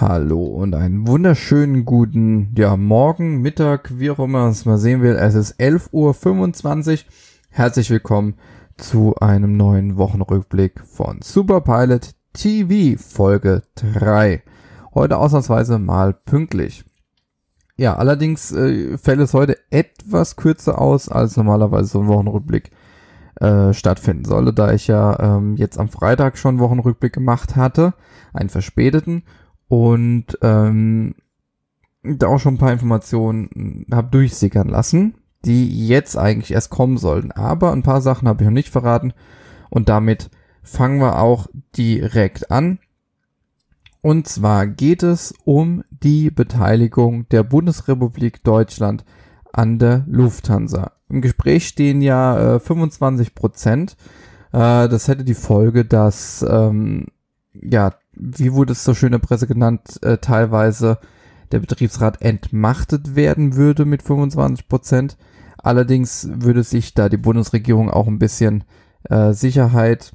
Hallo und einen wunderschönen guten ja, Morgen, Mittag, wie auch immer man es mal sehen will. Es ist 11.25 Uhr. Herzlich willkommen zu einem neuen Wochenrückblick von Superpilot TV Folge 3. Heute ausnahmsweise mal pünktlich. Ja, allerdings äh, fällt es heute etwas kürzer aus, als normalerweise so ein Wochenrückblick äh, stattfinden sollte, da ich ja ähm, jetzt am Freitag schon Wochenrückblick gemacht hatte, einen verspäteten und ähm, da auch schon ein paar Informationen habe durchsickern lassen, die jetzt eigentlich erst kommen sollten. Aber ein paar Sachen habe ich noch nicht verraten und damit fangen wir auch direkt an. Und zwar geht es um die Beteiligung der Bundesrepublik Deutschland an der Lufthansa. Im Gespräch stehen ja äh, 25 Prozent. Äh, das hätte die Folge, dass ähm, ja wie wurde es so schön in der Presse genannt, äh, teilweise der Betriebsrat entmachtet werden würde mit 25 Prozent. Allerdings würde sich da die Bundesregierung auch ein bisschen äh, Sicherheit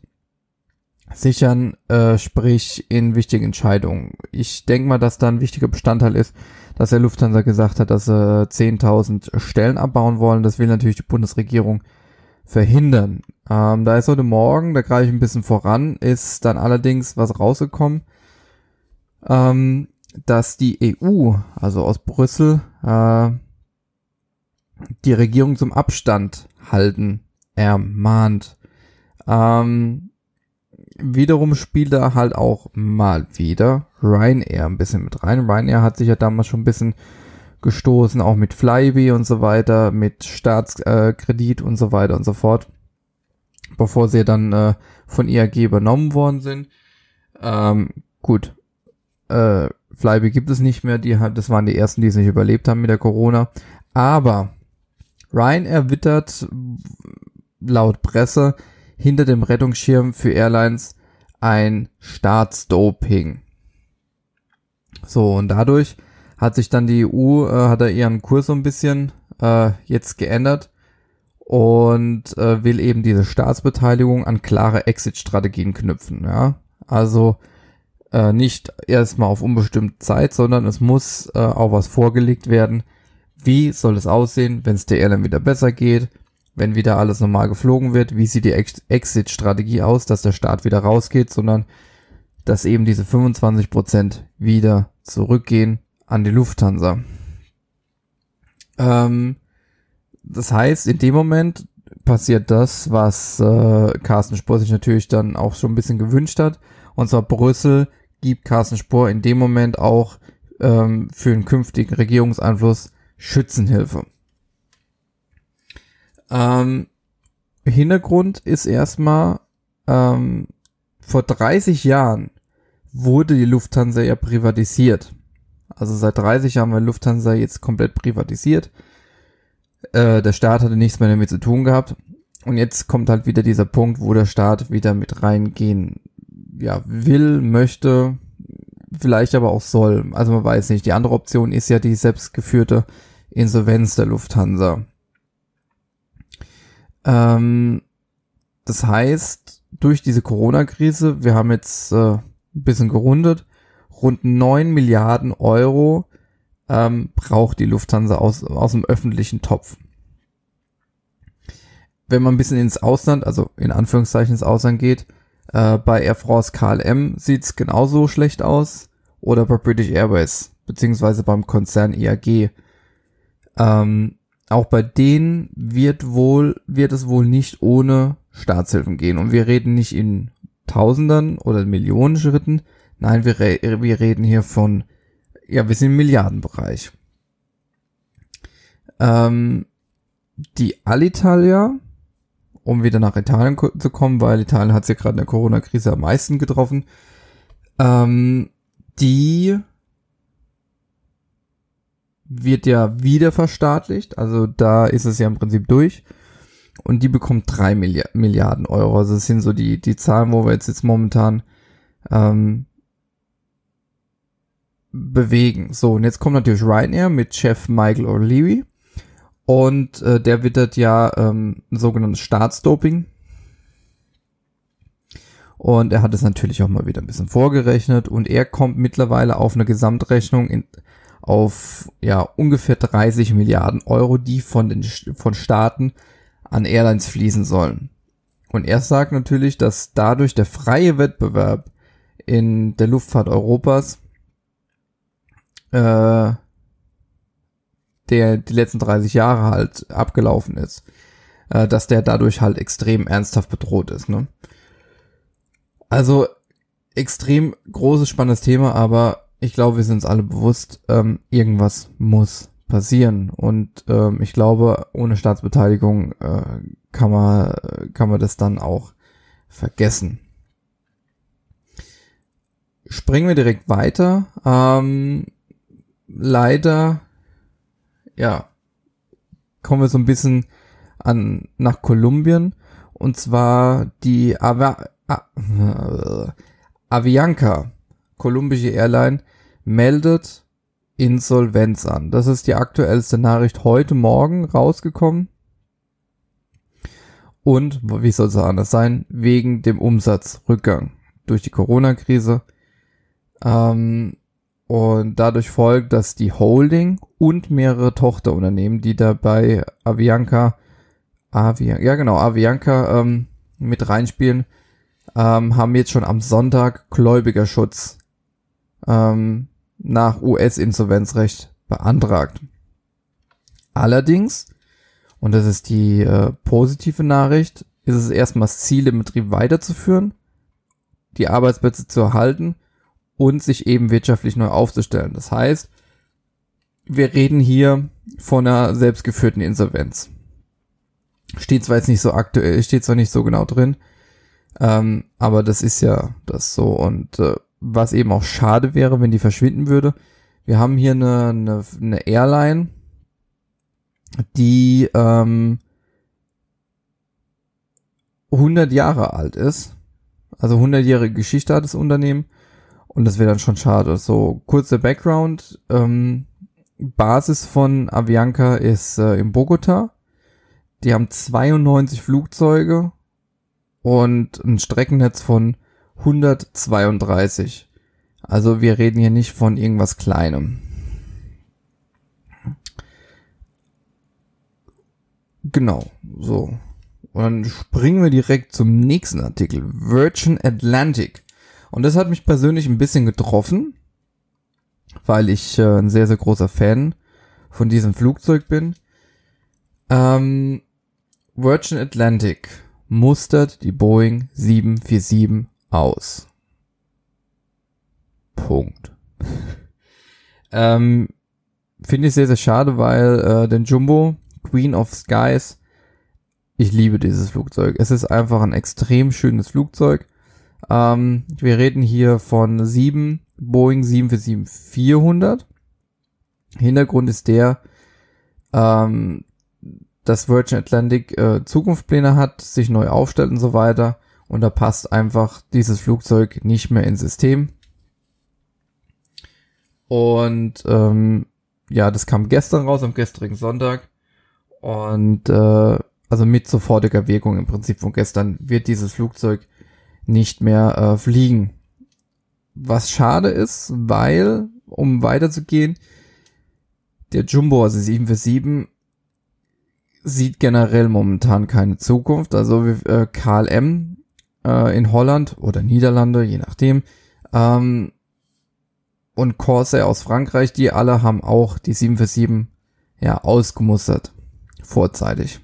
sichern, äh, sprich in wichtigen Entscheidungen. Ich denke mal, dass da ein wichtiger Bestandteil ist, dass der Lufthansa gesagt hat, dass sie 10.000 Stellen abbauen wollen. Das will natürlich die Bundesregierung verhindern. Ähm, da ist heute Morgen, da greife ich ein bisschen voran, ist dann allerdings was rausgekommen, ähm, dass die EU, also aus Brüssel, äh, die Regierung zum Abstand halten ermahnt. Ähm, wiederum spielt da halt auch mal wieder Ryanair ein bisschen mit rein. Ryanair hat sich ja damals schon ein bisschen gestoßen, auch mit Flybe und so weiter, mit Staatskredit äh, und so weiter und so fort, bevor sie dann äh, von IAG übernommen worden sind. Ähm, gut, äh, Flybe gibt es nicht mehr, die das waren die ersten, die es nicht überlebt haben mit der Corona. Aber Ryan erwittert laut Presse hinter dem Rettungsschirm für Airlines ein Staatsdoping. So, und dadurch hat sich dann die EU, äh, hat er ihren Kurs so ein bisschen äh, jetzt geändert und äh, will eben diese Staatsbeteiligung an klare Exit-Strategien knüpfen. Ja? Also äh, nicht erstmal auf unbestimmte Zeit, sondern es muss äh, auch was vorgelegt werden. Wie soll es aussehen, wenn es der Airline wieder besser geht, wenn wieder alles normal geflogen wird? Wie sieht die Ex Exit-Strategie aus, dass der Staat wieder rausgeht, sondern dass eben diese 25% wieder zurückgehen an die Lufthansa. Ähm, das heißt, in dem Moment passiert das, was äh, Carsten Spohr sich natürlich dann auch schon ein bisschen gewünscht hat. Und zwar Brüssel gibt Carsten Spohr in dem Moment auch ähm, für einen künftigen Regierungseinfluss Schützenhilfe. Ähm, Hintergrund ist erstmal, ähm, vor 30 Jahren wurde die Lufthansa ja privatisiert. Also seit 30 Jahren war Lufthansa jetzt komplett privatisiert. Äh, der Staat hatte nichts mehr damit zu tun gehabt. Und jetzt kommt halt wieder dieser Punkt, wo der Staat wieder mit reingehen, ja, will, möchte, vielleicht aber auch soll. Also man weiß nicht. Die andere Option ist ja die selbstgeführte Insolvenz der Lufthansa. Ähm, das heißt, durch diese Corona-Krise, wir haben jetzt äh, ein bisschen gerundet, rund 9 Milliarden Euro ähm, braucht die Lufthansa aus, aus dem öffentlichen Topf. Wenn man ein bisschen ins Ausland, also in Anführungszeichen ins Ausland geht, äh, bei Air France KLM sieht's genauso schlecht aus oder bei British Airways, beziehungsweise beim Konzern IAG. Ähm, auch bei denen wird wohl, wird es wohl nicht ohne Staatshilfen gehen. Und wir reden nicht in Tausendern oder Millionen Schritten, Nein, wir, re wir reden hier von, ja, wir sind im Milliardenbereich. Ähm, die Alitalia, um wieder nach Italien zu kommen, weil Italien hat sich gerade in der Corona-Krise am meisten getroffen, ähm, die wird ja wieder verstaatlicht, also da ist es ja im Prinzip durch. Und die bekommt drei Milliarden Euro. Also das sind so die, die Zahlen, wo wir jetzt, jetzt momentan ähm, bewegen. So, und jetzt kommt natürlich Ryanair mit Chef Michael O'Leary. Und äh, der wittert ja ähm, sogenanntes Staatsdoping. Und er hat es natürlich auch mal wieder ein bisschen vorgerechnet und er kommt mittlerweile auf eine Gesamtrechnung in, auf ja ungefähr 30 Milliarden Euro, die von den von Staaten an Airlines fließen sollen. Und er sagt natürlich, dass dadurch der freie Wettbewerb in der Luftfahrt Europas äh, der die letzten 30 Jahre halt abgelaufen ist, äh, dass der dadurch halt extrem ernsthaft bedroht ist. Ne? Also extrem großes, spannendes Thema, aber ich glaube, wir sind uns alle bewusst, ähm, irgendwas muss passieren. Und ähm, ich glaube, ohne Staatsbeteiligung äh, kann man kann man das dann auch vergessen. Springen wir direkt weiter. Ähm, leider, ja, kommen wir so ein bisschen an nach Kolumbien und zwar die Ava, äh, Avianca, kolumbische Airline, meldet Insolvenz an. Das ist die aktuellste Nachricht heute Morgen rausgekommen. Und wie soll es anders sein? Wegen dem Umsatzrückgang durch die Corona-Krise. Ähm, und dadurch folgt, dass die Holding und mehrere Tochterunternehmen, die dabei Avianca, Avian, ja genau, Avianca ähm, mit reinspielen, ähm, haben jetzt schon am Sonntag Gläubigerschutz ähm, nach US-Insolvenzrecht beantragt. Allerdings, und das ist die äh, positive Nachricht, ist es erstmal das Ziel, den Betrieb weiterzuführen, die Arbeitsplätze zu erhalten und sich eben wirtschaftlich neu aufzustellen. Das heißt, wir reden hier von einer selbstgeführten Insolvenz. Steht zwar jetzt nicht so aktuell, steht zwar nicht so genau drin, ähm, aber das ist ja das so. Und äh, was eben auch schade wäre, wenn die verschwinden würde. Wir haben hier eine, eine, eine Airline, die ähm, 100 Jahre alt ist. Also 100-jährige Geschichte hat das Unternehmen und das wäre dann schon schade. So, kurzer Background. Ähm, Basis von Avianca ist äh, in Bogota. Die haben 92 Flugzeuge und ein Streckennetz von 132. Also wir reden hier nicht von irgendwas Kleinem. Genau, so. Und dann springen wir direkt zum nächsten Artikel. Virgin Atlantic und das hat mich persönlich ein bisschen getroffen, weil ich äh, ein sehr, sehr großer Fan von diesem Flugzeug bin. Ähm, Virgin Atlantic mustert die Boeing 747 aus. Punkt. ähm, Finde ich sehr, sehr schade, weil äh, den Jumbo, Queen of Skies, ich liebe dieses Flugzeug. Es ist einfach ein extrem schönes Flugzeug. Ähm, wir reden hier von sieben Boeing 747-400. Hintergrund ist der, ähm, dass Virgin Atlantic äh, Zukunftspläne hat, sich neu aufstellt und so weiter. Und da passt einfach dieses Flugzeug nicht mehr ins System. Und ähm, ja, das kam gestern raus, am gestrigen Sonntag. Und äh, also mit sofortiger Wirkung im Prinzip von gestern wird dieses Flugzeug nicht mehr äh, fliegen. Was schade ist, weil, um weiterzugehen, der Jumbo, also 747, sieht generell momentan keine Zukunft. Also äh, KLM äh, in Holland oder Niederlande, je nachdem, ähm, und Corsair aus Frankreich, die alle haben auch die 747 ja ausgemustert. Vorzeitig.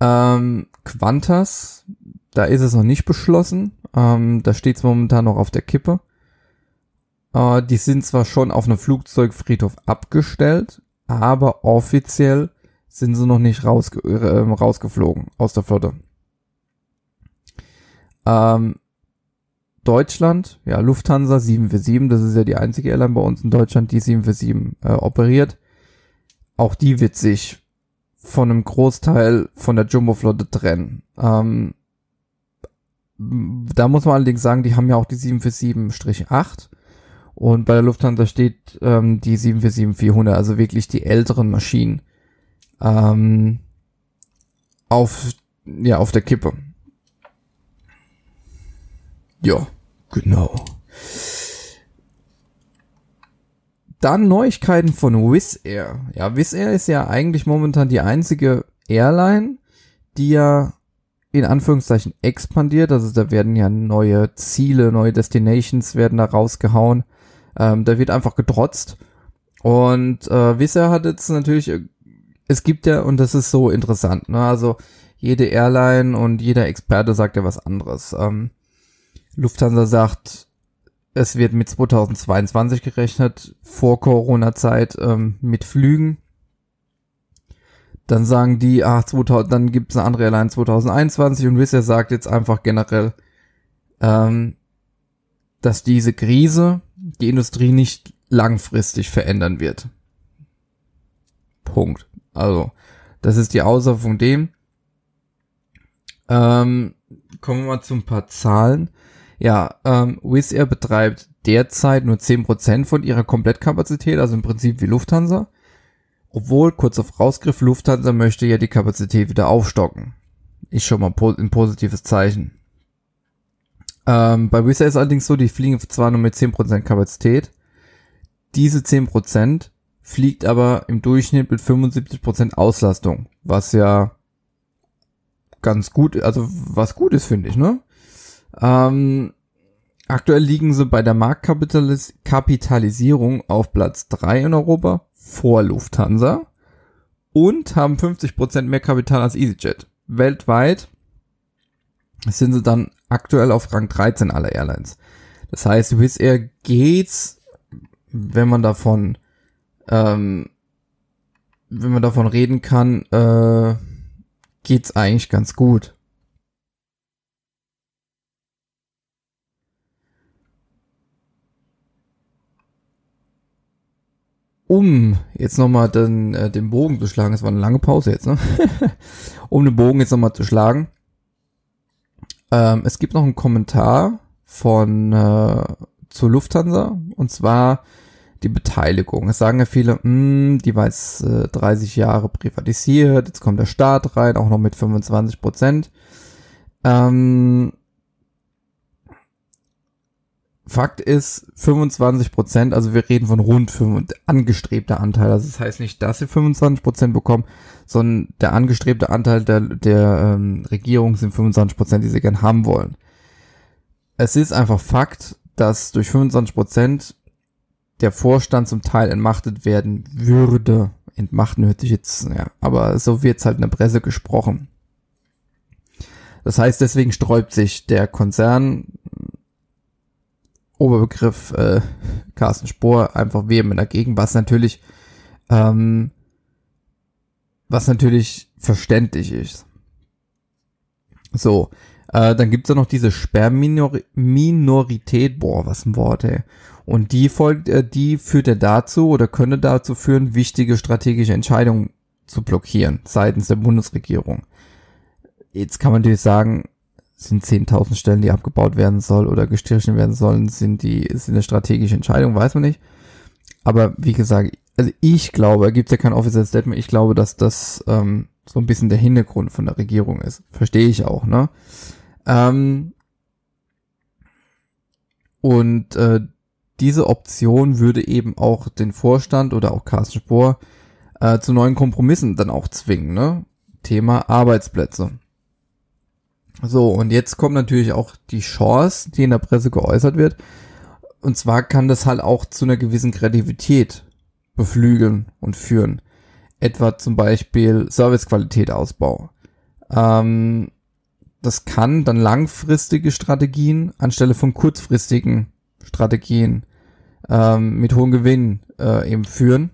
Ähm, Qantas da ist es noch nicht beschlossen. Ähm, da steht es momentan noch auf der Kippe. Äh, die sind zwar schon auf einem Flugzeugfriedhof abgestellt, aber offiziell sind sie noch nicht rausge äh, rausgeflogen aus der Flotte. Ähm, Deutschland, ja, Lufthansa 747, das ist ja die einzige Airline bei uns in Deutschland, die 747 äh, operiert. Auch die wird sich von einem Großteil von der Jumbo-Flotte trennen. Ähm, da muss man allerdings sagen, die haben ja auch die 747-8 und bei der Lufthansa steht ähm, die 747-400, also wirklich die älteren Maschinen ähm, auf ja auf der Kippe. Ja, genau. Dann Neuigkeiten von Wizz Air. Ja, Wizz Air ist ja eigentlich momentan die einzige Airline, die ja in Anführungszeichen expandiert. Also da werden ja neue Ziele, neue Destinations werden da rausgehauen. Ähm, da wird einfach getrotzt. Und äh, Air hat jetzt natürlich, es gibt ja, und das ist so interessant, ne? Also jede Airline und jeder Experte sagt ja was anderes. Ähm, Lufthansa sagt, es wird mit 2022 gerechnet, vor Corona-Zeit ähm, mit Flügen. Dann sagen die, ach, 2000, dann gibt es eine andere Airline 2021 und Wizz sagt jetzt einfach generell, ähm, dass diese Krise die Industrie nicht langfristig verändern wird. Punkt. Also, das ist die Aussage von dem. Ähm, kommen wir mal zu ein paar Zahlen. Ja, ähm, Wizz Air betreibt derzeit nur 10% von ihrer Komplettkapazität, also im Prinzip wie Lufthansa. Obwohl, kurz auf Rausgriff, Lufthansa möchte ja die Kapazität wieder aufstocken. Ist schon mal ein positives Zeichen. Ähm, bei Wizz Air ist allerdings so, die fliegen zwar nur mit 10% Kapazität. Diese 10% fliegt aber im Durchschnitt mit 75% Auslastung, was ja ganz gut, also was gut ist, finde ich, ne? Ähm, aktuell liegen sie bei der Marktkapitalisierung auf Platz 3 in Europa vor Lufthansa und haben 50% mehr Kapital als EasyJet. Weltweit sind sie dann aktuell auf Rang 13 aller Airlines. Das heißt, Wizz Air geht's, wenn man davon, ähm, wenn man davon reden kann, äh, geht's eigentlich ganz gut. Um jetzt nochmal den, äh, den Bogen zu schlagen, es war eine lange Pause jetzt, ne? um den Bogen jetzt nochmal zu schlagen. Ähm, es gibt noch einen Kommentar von äh, zur Lufthansa und zwar die Beteiligung. Es sagen ja viele, mh, hm, die war jetzt äh, 30 Jahre privatisiert, jetzt kommt der Staat rein, auch noch mit 25 Prozent. Ähm, Fakt ist 25 Prozent, also wir reden von rund 5, angestrebter Anteil. Also das heißt nicht, dass sie 25 Prozent bekommen, sondern der angestrebte Anteil der, der ähm, Regierung sind 25 Prozent, die sie gern haben wollen. Es ist einfach Fakt, dass durch 25 Prozent der Vorstand zum Teil entmachtet werden würde. Entmachten hört sich jetzt, ja, aber so wird's halt in der Presse gesprochen. Das heißt, deswegen sträubt sich der Konzern Oberbegriff äh, Carsten Spohr einfach vehement dagegen, was natürlich ähm, was natürlich verständlich ist. So, äh, dann gibt's ja noch diese Sperrminorität, boah, was ein Wort, ey. Und die folgt, äh, die führt ja dazu oder könnte dazu führen, wichtige strategische Entscheidungen zu blockieren seitens der Bundesregierung. Jetzt kann man natürlich sagen, sind 10.000 Stellen, die abgebaut werden soll oder gestrichen werden sollen, sind die, ist eine strategische Entscheidung, weiß man nicht. Aber wie gesagt, also ich glaube, gibt ja kein offizielles Statement, ich glaube, dass das ähm, so ein bisschen der Hintergrund von der Regierung ist. Verstehe ich auch, ne? Ähm, und äh, diese Option würde eben auch den Vorstand oder auch Carsten Spohr äh, zu neuen Kompromissen dann auch zwingen, ne? Thema Arbeitsplätze. So, und jetzt kommt natürlich auch die Chance, die in der Presse geäußert wird. Und zwar kann das halt auch zu einer gewissen Kreativität beflügeln und führen. Etwa zum Beispiel Servicequalität Ausbau. Ähm, das kann dann langfristige Strategien anstelle von kurzfristigen Strategien ähm, mit hohem Gewinn äh, eben führen.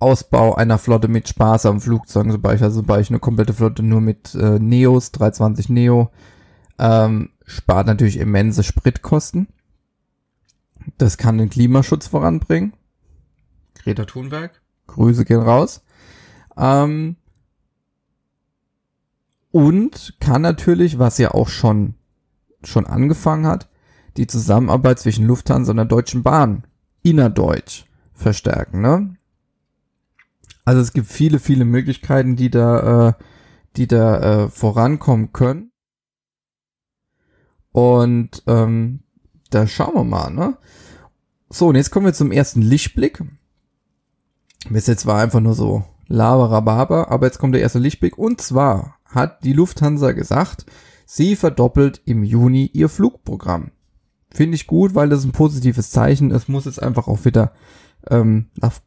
Ausbau einer Flotte mit sparsamen Flugzeugen, zum Beispiel, also zum Beispiel eine komplette Flotte nur mit äh, Neos, 320 Neo, ähm, spart natürlich immense Spritkosten. Das kann den Klimaschutz voranbringen. Greta Thunberg, Grüße gehen raus. Ähm, und kann natürlich, was ja auch schon, schon angefangen hat, die Zusammenarbeit zwischen Lufthansa und der Deutschen Bahn innerdeutsch verstärken. Ne? Also es gibt viele, viele Möglichkeiten, die da, äh, die da äh, vorankommen können. Und ähm, da schauen wir mal, ne? So, und jetzt kommen wir zum ersten Lichtblick. Bis jetzt war einfach nur so Laberababa, aber jetzt kommt der erste Lichtblick. Und zwar hat die Lufthansa gesagt, sie verdoppelt im Juni ihr Flugprogramm. Finde ich gut, weil das ein positives Zeichen. Es muss jetzt einfach auch wieder ähm, nach,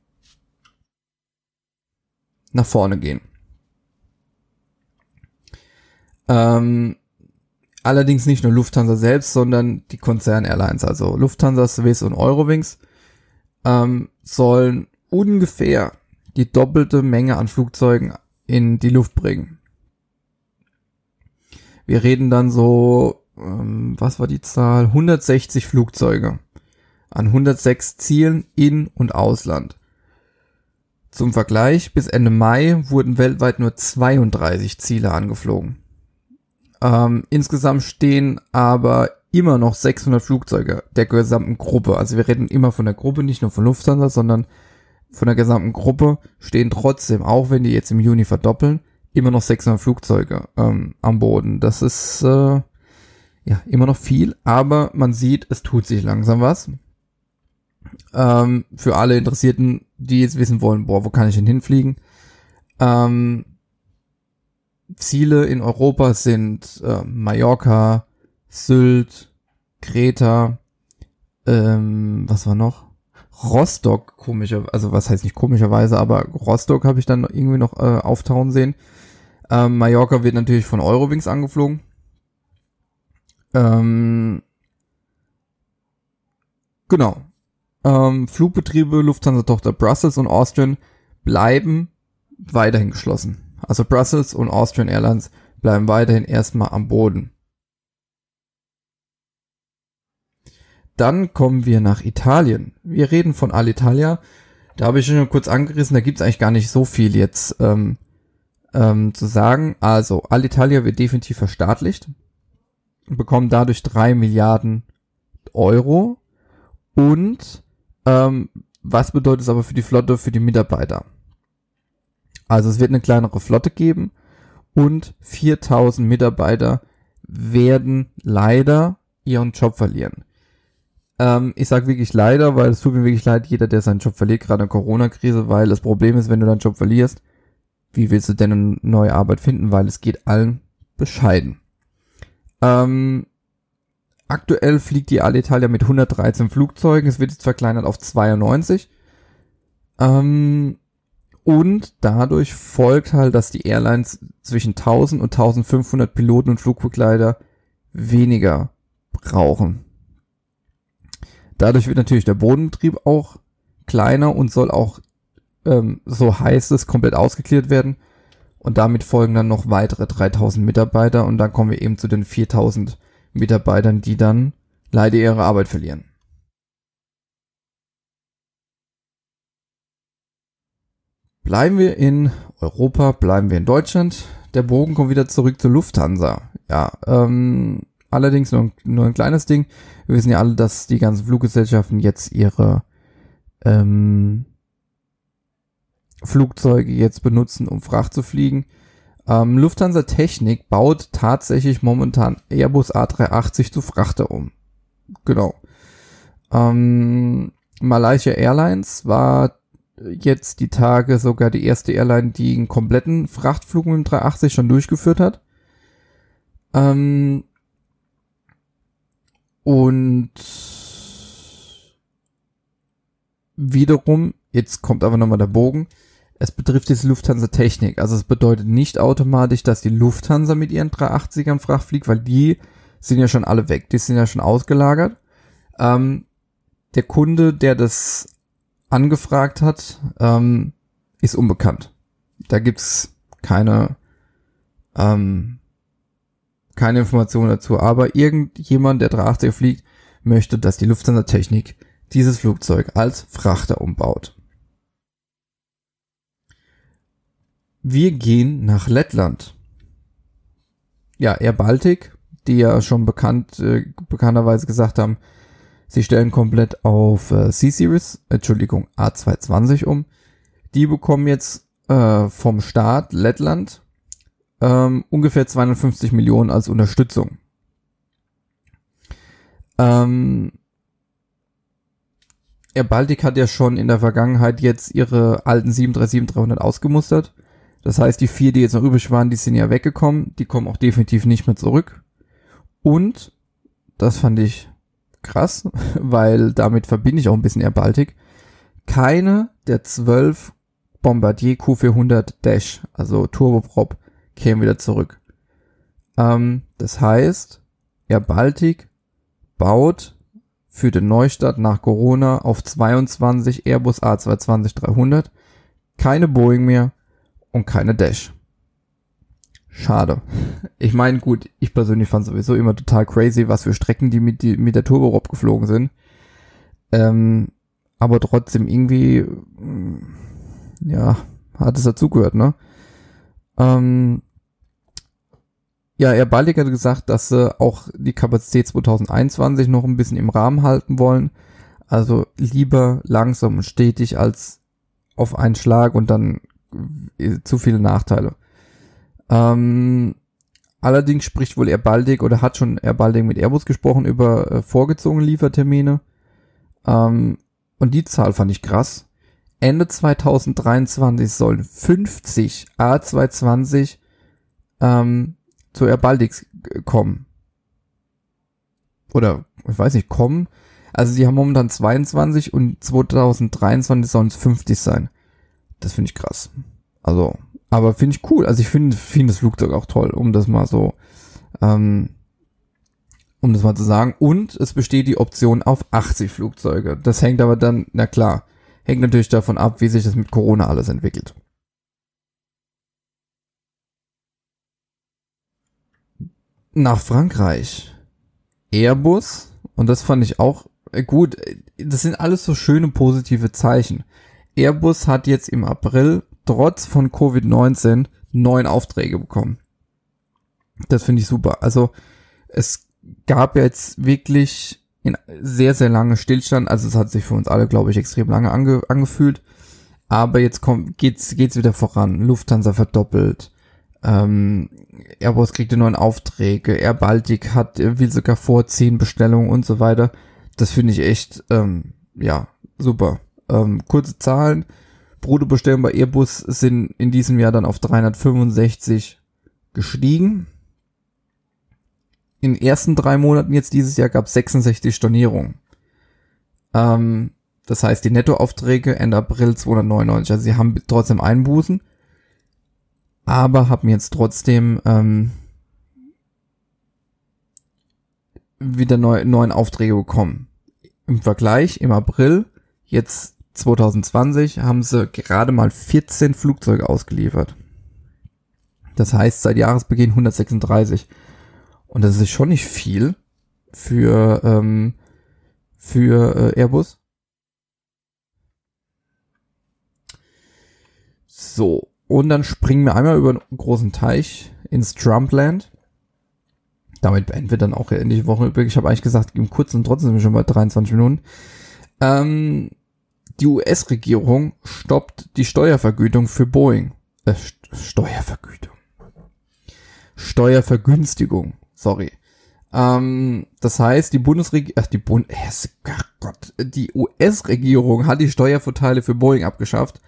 nach vorne gehen. Ähm, allerdings nicht nur Lufthansa selbst, sondern die Konzern-Airlines, also Lufthansa, Swiss und Eurowings, ähm, sollen ungefähr die doppelte Menge an Flugzeugen in die Luft bringen. Wir reden dann so, ähm, was war die Zahl? 160 Flugzeuge an 106 Zielen in und Ausland. Zum Vergleich, bis Ende Mai wurden weltweit nur 32 Ziele angeflogen. Ähm, insgesamt stehen aber immer noch 600 Flugzeuge der gesamten Gruppe. Also wir reden immer von der Gruppe, nicht nur von Lufthansa, sondern von der gesamten Gruppe stehen trotzdem, auch wenn die jetzt im Juni verdoppeln, immer noch 600 Flugzeuge ähm, am Boden. Das ist äh, ja immer noch viel, aber man sieht, es tut sich langsam was. Ähm, für alle Interessierten, die jetzt wissen wollen, boah, wo kann ich denn hinfliegen? Ähm, Ziele in Europa sind äh, Mallorca, Sylt, Kreta, ähm, was war noch? Rostock, komischer, also was heißt nicht komischerweise, aber Rostock habe ich dann irgendwie noch äh, auftauchen sehen. Ähm, Mallorca wird natürlich von Eurowings angeflogen. Ähm, genau. Ähm, Flugbetriebe Lufthansa-Tochter Brussels und Austrian bleiben weiterhin geschlossen. Also Brussels und Austrian Airlines bleiben weiterhin erstmal am Boden. Dann kommen wir nach Italien. Wir reden von Alitalia. Da habe ich schon kurz angerissen, da gibt es eigentlich gar nicht so viel jetzt ähm, ähm, zu sagen. Also, Alitalia wird definitiv verstaatlicht, bekommen dadurch drei Milliarden Euro. Und ähm, was bedeutet es aber für die Flotte, für die Mitarbeiter? Also es wird eine kleinere Flotte geben und 4000 Mitarbeiter werden leider ihren Job verlieren. Ähm, ich sage wirklich leider, weil es tut mir wirklich leid, jeder, der seinen Job verliert, gerade in der Corona-Krise, weil das Problem ist, wenn du deinen Job verlierst, wie willst du denn eine neue Arbeit finden, weil es geht allen bescheiden. Ähm, aktuell fliegt die Alitalia mit 113 Flugzeugen, es wird jetzt verkleinert auf 92. Ähm, und dadurch folgt halt, dass die Airlines zwischen 1000 und 1500 Piloten und Flugbegleiter weniger brauchen. Dadurch wird natürlich der Bodenbetrieb auch kleiner und soll auch, ähm, so heißt es, komplett ausgeklärt werden. Und damit folgen dann noch weitere 3000 Mitarbeiter und dann kommen wir eben zu den 4000 Mitarbeitern, die dann leider ihre Arbeit verlieren. Bleiben wir in Europa, bleiben wir in Deutschland. Der Bogen kommt wieder zurück zur Lufthansa. Ja, ähm, allerdings nur, nur ein kleines Ding. Wir wissen ja alle, dass die ganzen Fluggesellschaften jetzt ihre ähm, Flugzeuge jetzt benutzen, um Fracht zu fliegen. Ähm, Lufthansa Technik baut tatsächlich momentan Airbus A380 zu Frachter um. Genau. Ähm, Malaysia Airlines war jetzt die Tage sogar die erste Airline, die einen kompletten Frachtflug mit dem 380 schon durchgeführt hat. Ähm und wiederum, jetzt kommt aber nochmal der Bogen, es betrifft diese Lufthansa Technik. Also es bedeutet nicht automatisch, dass die Lufthansa mit ihren 380ern Fracht fliegt, weil die sind ja schon alle weg, die sind ja schon ausgelagert. Ähm, der Kunde, der das angefragt hat, ähm, ist unbekannt. Da gibt's keine, ähm, keine Informationen dazu. Aber irgendjemand, der 380 fliegt, möchte, dass die Lufthansa Technik dieses Flugzeug als Frachter umbaut. Wir gehen nach Lettland. Ja, Air Baltic, die ja schon bekannt, äh, bekannterweise gesagt haben, Sie stellen komplett auf äh, C-Series, Entschuldigung, A220 um. Die bekommen jetzt äh, vom Staat Lettland ähm, ungefähr 250 Millionen als Unterstützung. Ähm, Air Baltic hat ja schon in der Vergangenheit jetzt ihre alten 737-300 ausgemustert. Das heißt, die vier, die jetzt noch übrig waren, die sind ja weggekommen. Die kommen auch definitiv nicht mehr zurück. Und, das fand ich krass, weil damit verbinde ich auch ein bisschen Air Baltic. Keine der zwölf Bombardier Q400 Dash, also Turboprop, kämen wieder zurück. Ähm, das heißt, Air Baltic baut für den Neustart nach Corona auf 22 Airbus A220-300 keine Boeing mehr und keine Dash. Schade. Ich meine, gut, ich persönlich fand sowieso immer total crazy, was für Strecken die mit, die, mit der Turboprop geflogen sind. Ähm, aber trotzdem irgendwie, mm, ja, hat es dazugehört, ne? Ähm, ja, Air Baltic hat gesagt, dass sie auch die Kapazität 2021 noch ein bisschen im Rahmen halten wollen. Also lieber langsam und stetig als auf einen Schlag und dann zu viele Nachteile. Ähm, allerdings spricht wohl Air Baltic oder hat schon Air Baltic mit Airbus gesprochen über äh, vorgezogene Liefertermine. Ähm, und die Zahl fand ich krass. Ende 2023 sollen 50 A220 ähm, zu Air Baltics kommen. Oder, ich weiß nicht, kommen. Also sie haben momentan 22 und 2023 sollen es 50 sein. Das finde ich krass. Also, aber finde ich cool. Also ich finde find das Flugzeug auch toll, um das mal so, ähm, um das mal zu sagen. Und es besteht die Option auf 80 Flugzeuge. Das hängt aber dann, na klar, hängt natürlich davon ab, wie sich das mit Corona alles entwickelt. nach Frankreich. Airbus, und das fand ich auch äh, gut, das sind alles so schöne positive Zeichen. Airbus hat jetzt im April trotz von Covid-19 neun Aufträge bekommen. Das finde ich super. Also es gab jetzt wirklich in sehr, sehr lange Stillstand. Also es hat sich für uns alle, glaube ich, extrem lange ange angefühlt. Aber jetzt kommt, geht's, geht's wieder voran. Lufthansa verdoppelt. Ähm, Airbus kriegt neuen Aufträge, Air Baltic hat, will sogar vorziehen, Bestellungen und so weiter. Das finde ich echt, ähm, ja, super. Ähm, kurze Zahlen. Bruttobestellungen bei Airbus sind in diesem Jahr dann auf 365 gestiegen. In den ersten drei Monaten jetzt dieses Jahr gab es 66 Stornierungen. Ähm, das heißt, die Nettoaufträge Ende April 299. Also sie haben trotzdem Einbußen aber habe mir jetzt trotzdem ähm, wieder neu, neuen Aufträge bekommen. Im Vergleich im April, jetzt 2020, haben sie gerade mal 14 Flugzeuge ausgeliefert. Das heißt seit Jahresbeginn 136. Und das ist schon nicht viel für, ähm, für äh, Airbus. So, und dann springen wir einmal über einen großen Teich ins Trumpland. Damit beenden wir dann auch endlich Woche übrig. Ich habe eigentlich gesagt, im kurzen trotzdem sind wir schon bei 23 Minuten. Ähm, die US-Regierung stoppt die Steuervergütung für Boeing. Äh, Steuervergütung. Steuervergünstigung, sorry. Ähm, das heißt, die Bundesregierung, ach, die Bund, ach Gott, die US-Regierung hat die Steuervorteile für Boeing abgeschafft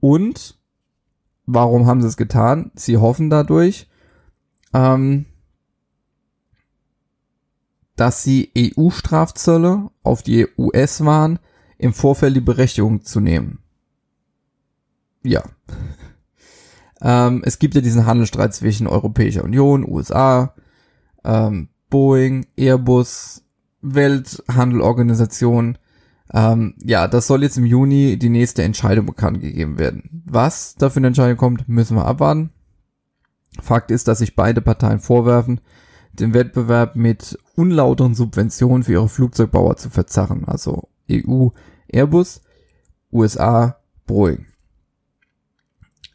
und Warum haben sie es getan? Sie hoffen dadurch, ähm, dass sie EU-Strafzölle auf die US-Waren im Vorfeld die Berechtigung zu nehmen. Ja. ähm, es gibt ja diesen Handelsstreit zwischen Europäischer Union, USA, ähm, Boeing, Airbus, Welthandelorganisation ähm, ja, das soll jetzt im Juni die nächste Entscheidung bekannt gegeben werden. Was da für eine Entscheidung kommt, müssen wir abwarten. Fakt ist, dass sich beide Parteien vorwerfen, den Wettbewerb mit unlauteren Subventionen für ihre Flugzeugbauer zu verzerren. Also EU Airbus, USA Boeing.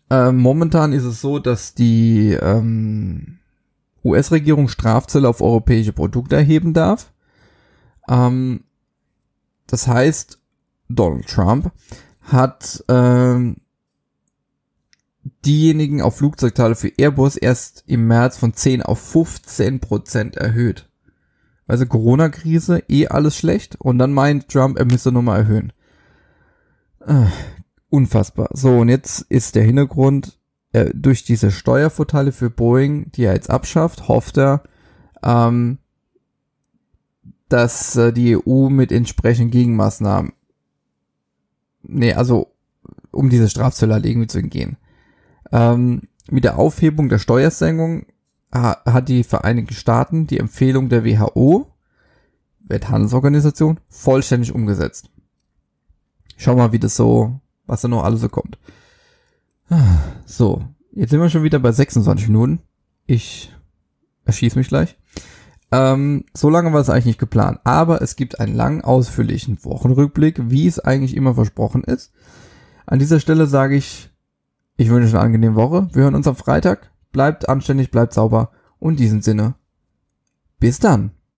Ähm, momentan ist es so, dass die ähm, US-Regierung Strafzölle auf europäische Produkte erheben darf. Ähm, das heißt, Donald Trump hat ähm, diejenigen auf Flugzeugteile für Airbus erst im März von 10 auf 15 Prozent erhöht. Also Corona-Krise, eh alles schlecht und dann meint Trump, er müsste nochmal erhöhen. Äh, unfassbar. So, und jetzt ist der Hintergrund, äh, durch diese Steuervorteile für Boeing, die er jetzt abschafft, hofft er, ähm, dass äh, die EU mit entsprechenden Gegenmaßnahmen, nee, also um diese Strafzölle halt irgendwie zu entgehen. Ähm, mit der Aufhebung der Steuersenkung hat die Vereinigten Staaten die Empfehlung der WHO, Welthandelsorganisation, vollständig umgesetzt. Schau mal, wie das so, was da noch alles so kommt. So, jetzt sind wir schon wieder bei 26 Minuten. Ich erschieße mich gleich. Ähm, so lange war es eigentlich nicht geplant, aber es gibt einen langen, ausführlichen Wochenrückblick, wie es eigentlich immer versprochen ist. An dieser Stelle sage ich, ich wünsche eine angenehme Woche. Wir hören uns am Freitag. Bleibt anständig, bleibt sauber und in diesem Sinne, bis dann.